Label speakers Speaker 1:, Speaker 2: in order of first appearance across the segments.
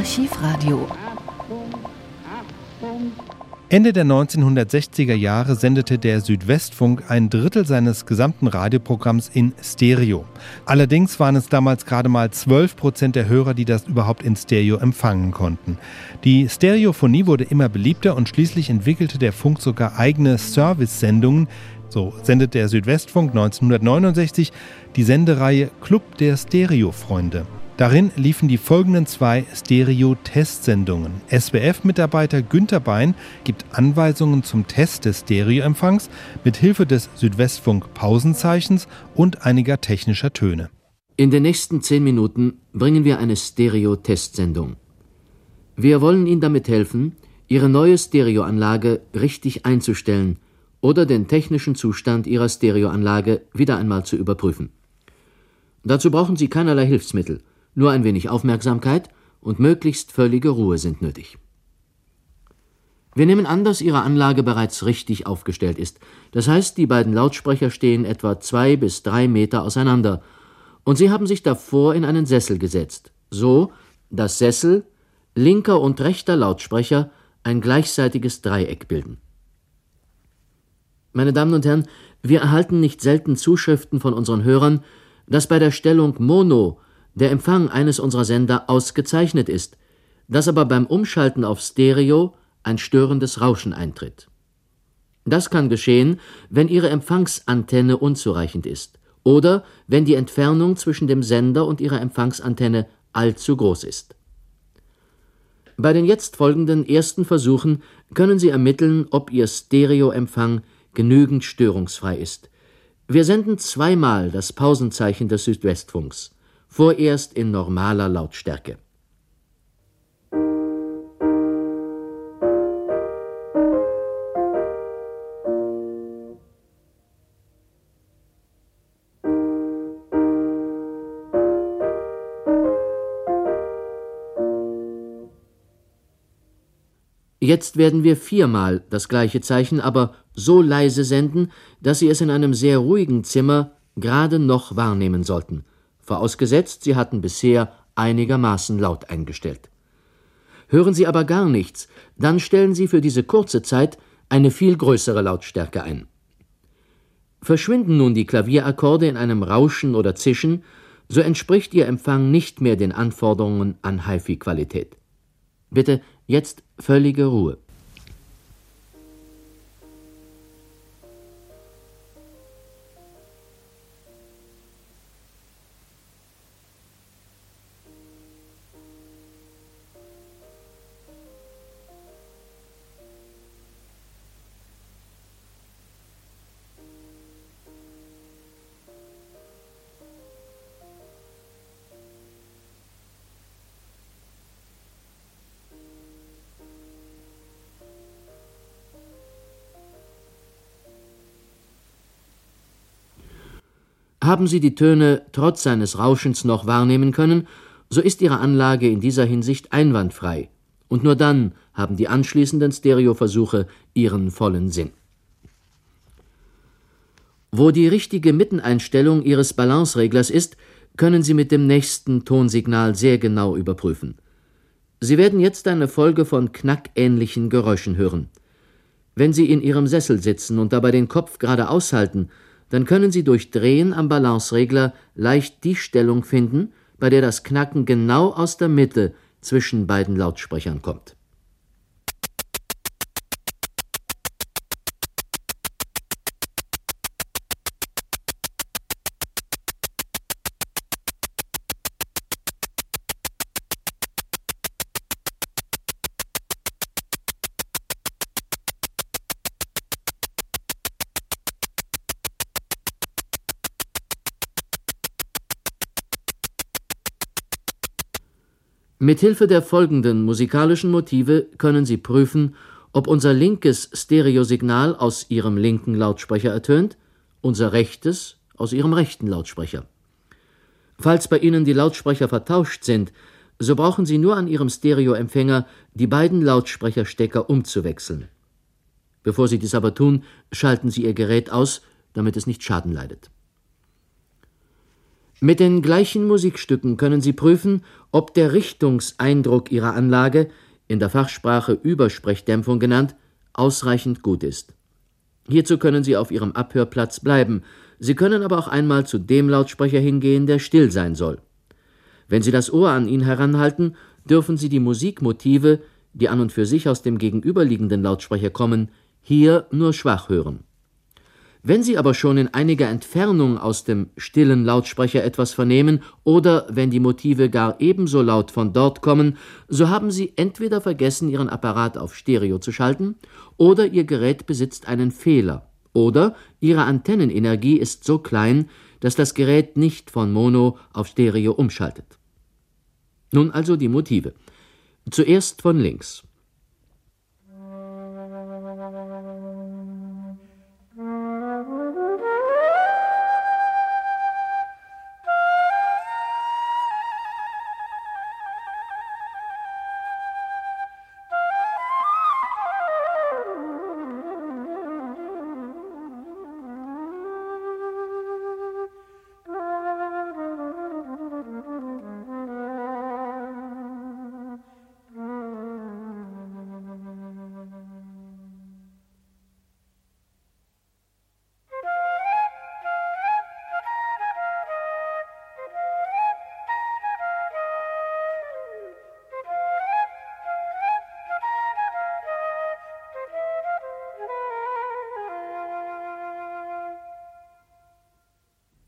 Speaker 1: Archivradio.
Speaker 2: Ende der 1960er Jahre sendete der Südwestfunk ein Drittel seines gesamten Radioprogramms in Stereo. Allerdings waren es damals gerade mal 12 Prozent der Hörer, die das überhaupt in Stereo empfangen konnten. Die Stereophonie wurde immer beliebter und schließlich entwickelte der Funk sogar eigene Service-Sendungen. So sendet der Südwestfunk 1969 die Sendereihe Club der Stereofreunde. Darin liefen die folgenden zwei Stereo-Testsendungen. SWF-Mitarbeiter Günter Bein gibt Anweisungen zum Test des Stereoempfangs mit Hilfe des Südwestfunk-Pausenzeichens und einiger technischer Töne.
Speaker 3: In den nächsten zehn Minuten bringen wir eine Stereo-Testsendung. Wir wollen Ihnen damit helfen, Ihre neue Stereoanlage richtig einzustellen oder den technischen Zustand Ihrer Stereoanlage wieder einmal zu überprüfen. Dazu brauchen Sie keinerlei Hilfsmittel. Nur ein wenig Aufmerksamkeit und möglichst völlige Ruhe sind nötig. Wir nehmen an, dass Ihre Anlage bereits richtig aufgestellt ist. Das heißt, die beiden Lautsprecher stehen etwa zwei bis drei Meter auseinander und Sie haben sich davor in einen Sessel gesetzt, so dass Sessel, linker und rechter Lautsprecher ein gleichseitiges Dreieck bilden. Meine Damen und Herren, wir erhalten nicht selten Zuschriften von unseren Hörern, dass bei der Stellung Mono der Empfang eines unserer Sender ausgezeichnet ist, dass aber beim Umschalten auf Stereo ein störendes Rauschen eintritt. Das kann geschehen, wenn Ihre Empfangsantenne unzureichend ist oder wenn die Entfernung zwischen dem Sender und Ihrer Empfangsantenne allzu groß ist. Bei den jetzt folgenden ersten Versuchen können Sie ermitteln, ob Ihr Stereoempfang genügend störungsfrei ist. Wir senden zweimal das Pausenzeichen des Südwestfunks vorerst in normaler Lautstärke. Jetzt werden wir viermal das gleiche Zeichen, aber so leise senden, dass Sie es in einem sehr ruhigen Zimmer gerade noch wahrnehmen sollten vorausgesetzt, Sie hatten bisher einigermaßen laut eingestellt. Hören Sie aber gar nichts, dann stellen Sie für diese kurze Zeit eine viel größere Lautstärke ein. Verschwinden nun die Klavierakkorde in einem Rauschen oder Zischen, so entspricht Ihr Empfang nicht mehr den Anforderungen an HiFi-Qualität. Bitte jetzt völlige Ruhe. Haben Sie die Töne trotz seines Rauschens noch wahrnehmen können, so ist Ihre Anlage in dieser Hinsicht einwandfrei, und nur dann haben die anschließenden Stereoversuche ihren vollen Sinn. Wo die richtige Mitteneinstellung Ihres Balancereglers ist, können Sie mit dem nächsten Tonsignal sehr genau überprüfen. Sie werden jetzt eine Folge von knackähnlichen Geräuschen hören. Wenn Sie in Ihrem Sessel sitzen und dabei den Kopf gerade aushalten, dann können Sie durch Drehen am Balanceregler leicht die Stellung finden, bei der das Knacken genau aus der Mitte zwischen beiden Lautsprechern kommt Mithilfe der folgenden musikalischen Motive können Sie prüfen, ob unser linkes Stereosignal aus Ihrem linken Lautsprecher ertönt, unser rechtes aus Ihrem rechten Lautsprecher. Falls bei Ihnen die Lautsprecher vertauscht sind, so brauchen Sie nur an Ihrem Stereoempfänger die beiden Lautsprecherstecker umzuwechseln. Bevor Sie dies aber tun, schalten Sie Ihr Gerät aus, damit es nicht Schaden leidet Mit den gleichen Musikstücken können Sie prüfen, ob der Richtungseindruck Ihrer Anlage, in der Fachsprache Übersprechdämpfung genannt, ausreichend gut ist. Hierzu können Sie auf Ihrem Abhörplatz bleiben, Sie können aber auch einmal zu dem Lautsprecher hingehen, der still sein soll. Wenn Sie das Ohr an ihn heranhalten, dürfen Sie die Musikmotive, die an und für sich aus dem gegenüberliegenden Lautsprecher kommen, hier nur schwach hören. Wenn Sie aber schon in einiger Entfernung aus dem stillen Lautsprecher etwas vernehmen oder wenn die Motive gar ebenso laut von dort kommen, so haben Sie entweder vergessen, Ihren Apparat auf Stereo zu schalten, oder Ihr Gerät besitzt einen Fehler, oder Ihre Antennenenergie ist so klein, dass das Gerät nicht von Mono auf Stereo umschaltet. Nun also die Motive. Zuerst von links.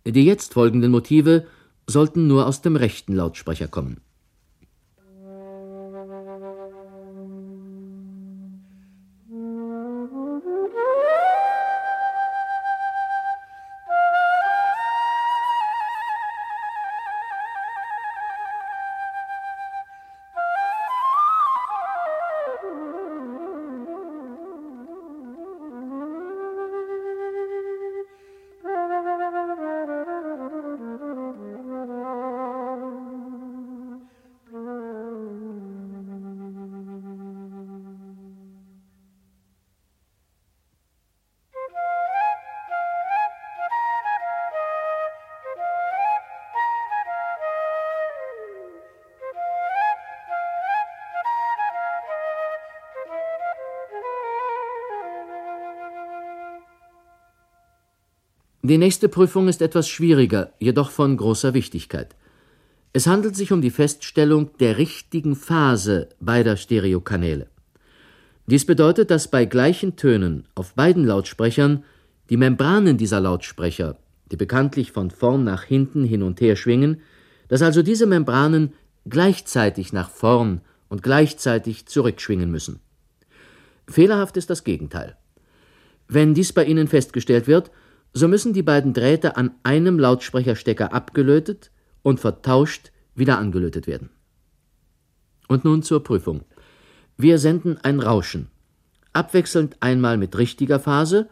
Speaker 3: Die jetzt folgenden Motive sollten nur aus dem rechten Lautsprecher kommen Die nächste Prüfung ist etwas schwieriger, jedoch von großer Wichtigkeit. Es handelt sich um die Feststellung der richtigen Phase beider Stereokanäle. Dies bedeutet, dass bei gleichen Tönen auf beiden Lautsprechern die Membranen dieser Lautsprecher, die bekanntlich von vorn nach hinten hin und her schwingen, dass also diese Membranen gleichzeitig nach vorn und gleichzeitig zurückschwingen müssen. Fehlerhaft ist das Gegenteil. Wenn dies bei Ihnen festgestellt wird, so müssen die beiden Drähte an einem Lautsprecherstecker abgelötet und vertauscht wieder angelötet werden. Und nun zur Prüfung. Wir senden ein Rauschen, abwechselnd einmal mit richtiger Phase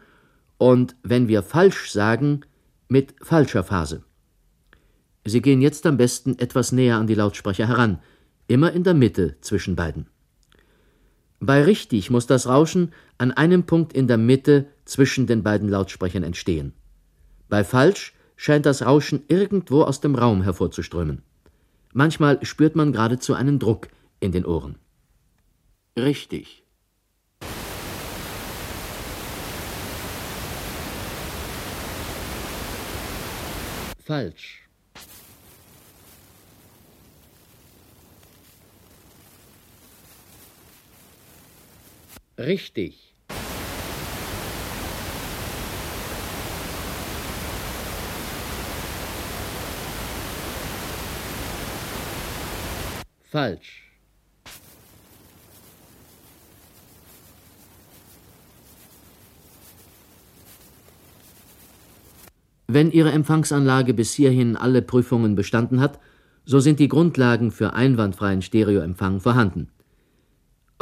Speaker 3: und, wenn wir falsch sagen, mit falscher Phase. Sie gehen jetzt am besten etwas näher an die Lautsprecher heran, immer in der Mitte zwischen beiden. Bei richtig muss das Rauschen an einem Punkt in der Mitte zwischen den beiden Lautsprechern entstehen. Bei falsch scheint das Rauschen irgendwo aus dem Raum hervorzuströmen. Manchmal spürt man geradezu einen Druck in den Ohren. Richtig. Falsch. Richtig. Falsch. Wenn Ihre Empfangsanlage bis hierhin alle Prüfungen bestanden hat, so sind die Grundlagen für einwandfreien Stereoempfang vorhanden.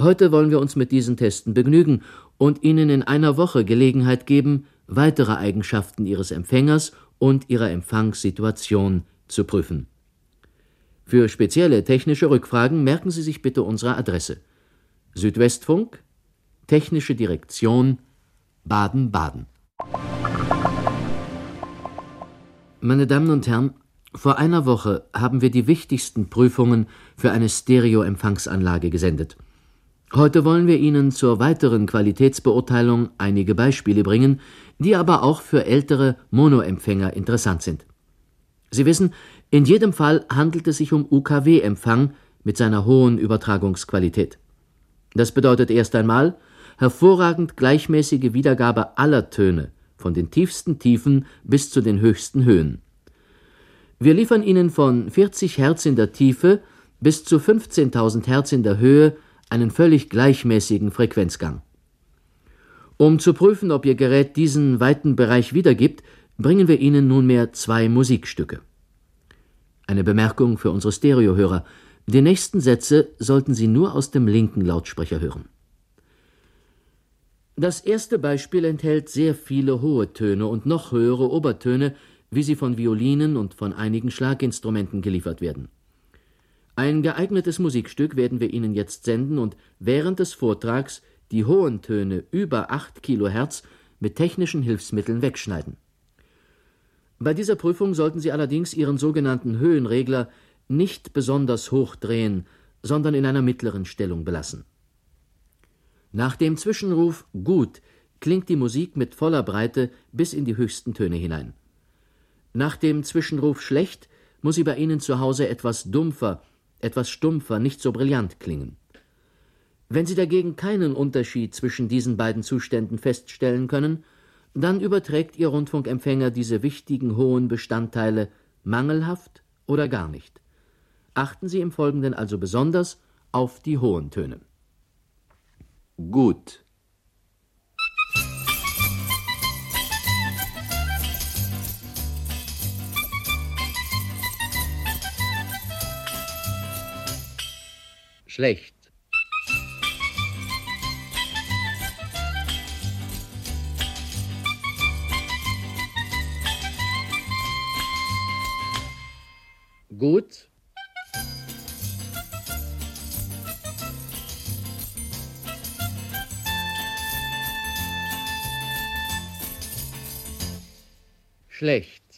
Speaker 3: Heute wollen wir uns mit diesen Testen begnügen und Ihnen in einer Woche Gelegenheit geben, weitere Eigenschaften Ihres Empfängers und Ihrer Empfangssituation zu prüfen. Für spezielle technische Rückfragen merken Sie sich bitte unsere Adresse: Südwestfunk, Technische Direktion, Baden-Baden. Meine Damen und Herren, Vor einer Woche haben wir die wichtigsten Prüfungen für eine Stereo-Empfangsanlage gesendet. Heute wollen wir Ihnen zur weiteren Qualitätsbeurteilung einige Beispiele bringen, die aber auch für ältere Monoempfänger interessant sind. Sie wissen, in jedem Fall handelt es sich um UKW-Empfang mit seiner hohen Übertragungsqualität. Das bedeutet erst einmal hervorragend gleichmäßige Wiedergabe aller Töne, von den tiefsten Tiefen bis zu den höchsten Höhen. Wir liefern Ihnen von 40 Hertz in der Tiefe bis zu 15.000 Hertz in der Höhe einen völlig gleichmäßigen Frequenzgang. Um zu prüfen, ob Ihr Gerät diesen weiten Bereich wiedergibt, bringen wir Ihnen nunmehr zwei Musikstücke. Eine Bemerkung für unsere Stereohörer. Die nächsten Sätze sollten Sie nur aus dem linken Lautsprecher hören. Das erste Beispiel enthält sehr viele hohe Töne und noch höhere Obertöne, wie sie von Violinen und von einigen Schlaginstrumenten geliefert werden. Ein geeignetes Musikstück werden wir Ihnen jetzt senden und während des Vortrags die hohen Töne über 8 Kilohertz mit technischen Hilfsmitteln wegschneiden. Bei dieser Prüfung sollten Sie allerdings Ihren sogenannten Höhenregler nicht besonders hoch drehen, sondern in einer mittleren Stellung belassen. Nach dem Zwischenruf Gut klingt die Musik mit voller Breite bis in die höchsten Töne hinein. Nach dem Zwischenruf schlecht muss sie bei Ihnen zu Hause etwas dumpfer, etwas stumpfer, nicht so brillant klingen. Wenn Sie dagegen keinen Unterschied zwischen diesen beiden Zuständen feststellen können, dann überträgt Ihr Rundfunkempfänger diese wichtigen hohen Bestandteile mangelhaft oder gar nicht. Achten Sie im Folgenden also besonders auf die hohen Töne. Gut. schlecht. Gut. Schlecht.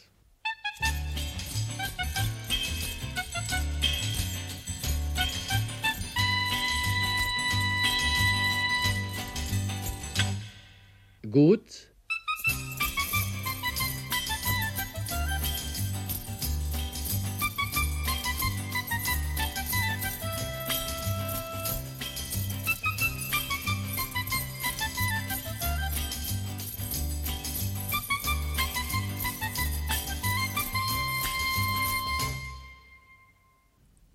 Speaker 3: gut.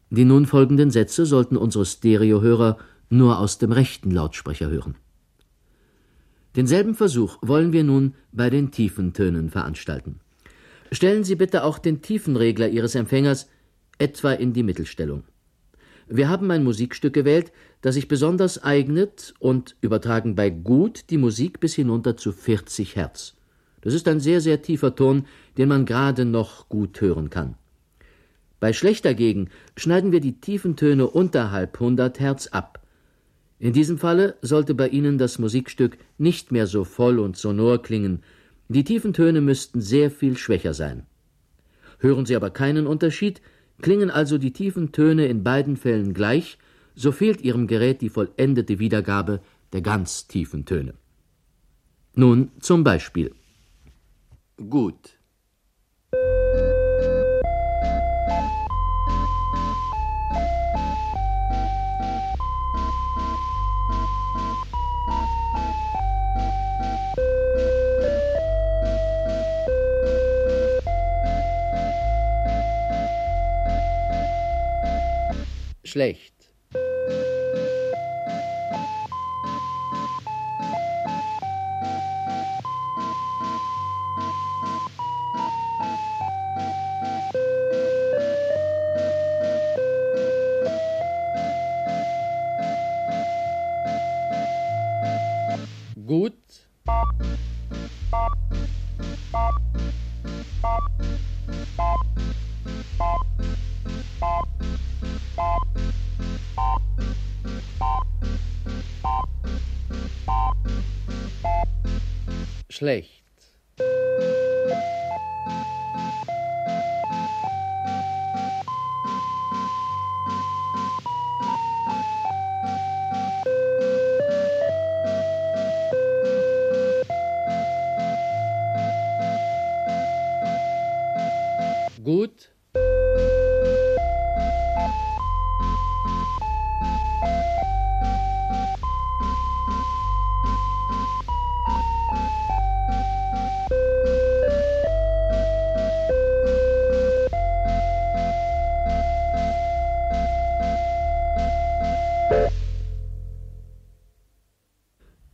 Speaker 3: Die nun folgenden Sätze sollten unsere Stereohörer nur aus dem rechten Lautsprecher hören. Denselben Versuch wollen wir nun bei den tiefen Tönen veranstalten. Stellen Sie bitte auch den Tiefenregler Ihres Empfängers etwa in die Mittelstellung. Wir haben ein Musikstück gewählt, das sich besonders eignet und übertragen bei gut die Musik bis hinunter zu 40 Hertz. Das ist ein sehr, sehr tiefer Ton, den man gerade noch gut hören kann. Bei schlecht dagegen schneiden wir die tiefen Töne unterhalb 100 Hertz ab. In diesem Falle sollte bei Ihnen das Musikstück nicht mehr so voll und sonor klingen, die tiefen Töne müssten sehr viel schwächer sein. Hören Sie aber keinen Unterschied, klingen also die tiefen Töne in beiden Fällen gleich, so fehlt Ihrem Gerät die vollendete Wiedergabe der ganz tiefen Töne. Nun zum Beispiel. Gut. Schlecht. Schlecht.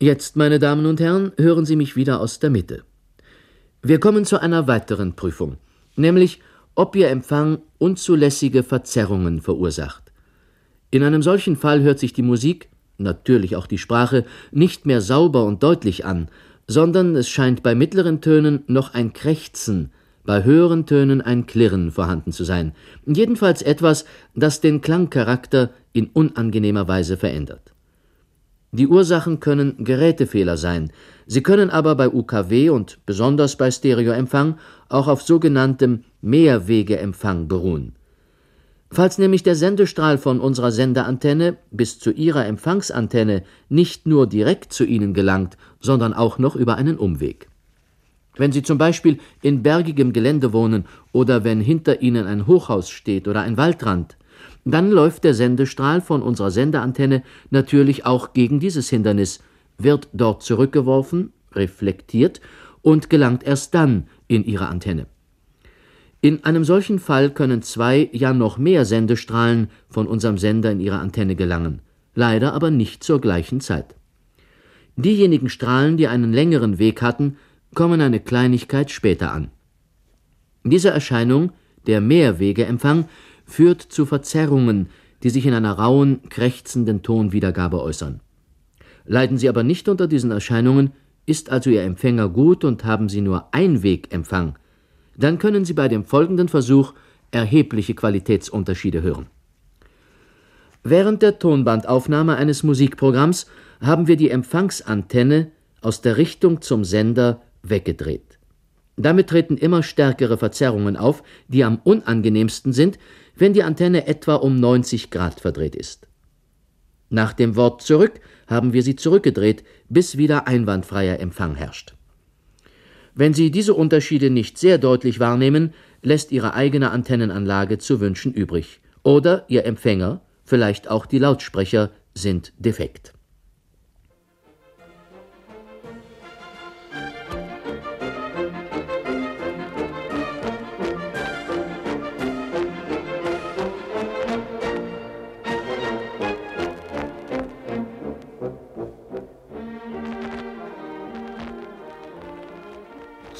Speaker 3: Jetzt, meine Damen und Herren, hören Sie mich wieder aus der Mitte. Wir kommen zu einer weiteren Prüfung, nämlich ob Ihr Empfang unzulässige Verzerrungen verursacht. In einem solchen Fall hört sich die Musik, natürlich auch die Sprache, nicht mehr sauber und deutlich an, sondern es scheint bei mittleren Tönen noch ein Krächzen, bei höheren Tönen ein Klirren vorhanden zu sein, jedenfalls etwas, das den Klangcharakter in unangenehmer Weise verändert. Die Ursachen können Gerätefehler sein, sie können aber bei UKW und besonders bei Stereoempfang auch auf sogenanntem Mehrwegeempfang beruhen. Falls nämlich der Sendestrahl von unserer Senderantenne bis zu Ihrer Empfangsantenne nicht nur direkt zu Ihnen gelangt, sondern auch noch über einen Umweg. Wenn Sie zum Beispiel in bergigem Gelände wohnen oder wenn hinter Ihnen ein Hochhaus steht oder ein Waldrand, dann läuft der Sendestrahl von unserer Sendeantenne natürlich auch gegen dieses Hindernis, wird dort zurückgeworfen, reflektiert und gelangt erst dann in Ihre Antenne. In einem solchen Fall können zwei, ja noch mehr Sendestrahlen von unserem Sender in Ihre Antenne gelangen, leider aber nicht zur gleichen Zeit. Diejenigen Strahlen, die einen längeren Weg hatten, kommen eine Kleinigkeit später an. Diese Erscheinung, der Mehrwegeempfang, führt zu Verzerrungen, die sich in einer rauen, krächzenden Tonwiedergabe äußern. Leiden Sie aber nicht unter diesen Erscheinungen, ist also Ihr Empfänger gut und haben Sie nur Einwegempfang, dann können Sie bei dem folgenden Versuch erhebliche Qualitätsunterschiede hören. Während der Tonbandaufnahme eines Musikprogramms haben wir die Empfangsantenne aus der Richtung zum Sender weggedreht. Damit treten immer stärkere Verzerrungen auf, die am unangenehmsten sind, wenn die Antenne etwa um 90 Grad verdreht ist. Nach dem Wort zurück haben wir sie zurückgedreht, bis wieder einwandfreier Empfang herrscht. Wenn Sie diese Unterschiede nicht sehr deutlich wahrnehmen, lässt Ihre eigene Antennenanlage zu wünschen übrig. Oder Ihr Empfänger, vielleicht auch die Lautsprecher, sind defekt.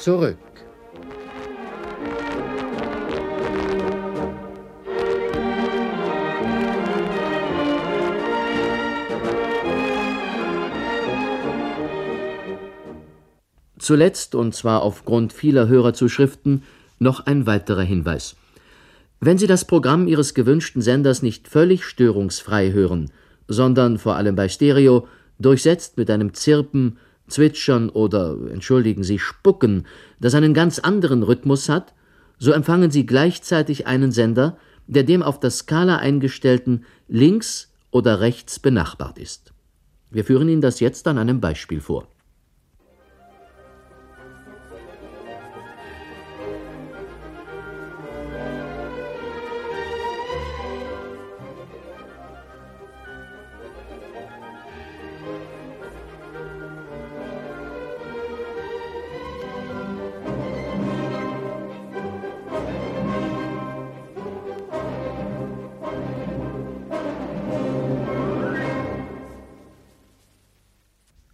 Speaker 3: Zurück. Zuletzt, und zwar aufgrund vieler Hörerzuschriften, noch ein weiterer Hinweis. Wenn Sie das Programm Ihres gewünschten Senders nicht völlig störungsfrei hören, sondern vor allem bei Stereo durchsetzt mit einem Zirpen, Zwitschern oder, entschuldigen Sie, Spucken, das einen ganz anderen Rhythmus hat, so empfangen Sie gleichzeitig einen Sender, der dem auf der Skala eingestellten links oder rechts benachbart ist. Wir führen Ihnen das jetzt an einem Beispiel vor.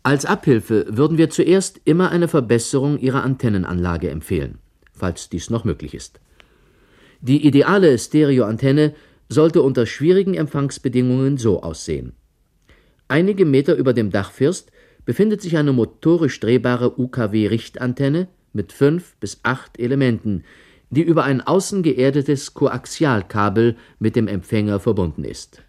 Speaker 3: Als Abhilfe würden wir zuerst immer eine Verbesserung Ihrer Antennenanlage empfehlen, falls dies noch möglich ist. Die ideale Stereoantenne sollte unter schwierigen Empfangsbedingungen so aussehen. Einige Meter über dem Dachfirst befindet sich eine motorisch drehbare UKW-Richtantenne mit fünf bis acht Elementen, die über ein außen geerdetes Koaxialkabel mit dem Empfänger verbunden ist.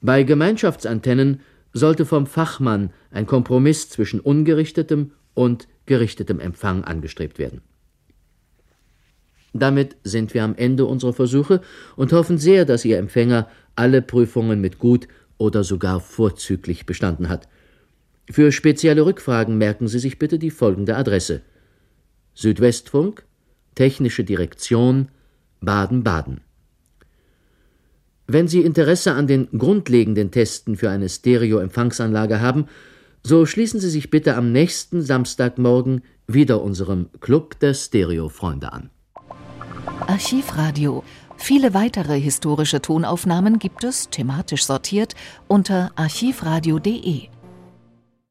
Speaker 3: Bei Gemeinschaftsantennen sollte vom Fachmann ein Kompromiss zwischen ungerichtetem und gerichtetem Empfang angestrebt werden. Damit sind wir am Ende unserer Versuche und hoffen sehr, dass Ihr Empfänger alle Prüfungen mit gut oder sogar vorzüglich bestanden hat. Für spezielle Rückfragen merken Sie sich bitte die folgende Adresse Südwestfunk, Technische Direktion, Baden-Baden wenn Sie Interesse an den grundlegenden Testen für eine Stereo-Empfangsanlage haben, so schließen Sie sich bitte am nächsten Samstagmorgen wieder unserem Club der Stereo-Freunde an.
Speaker 1: Archivradio. Viele weitere historische Tonaufnahmen gibt es, thematisch sortiert, unter archivradio.de.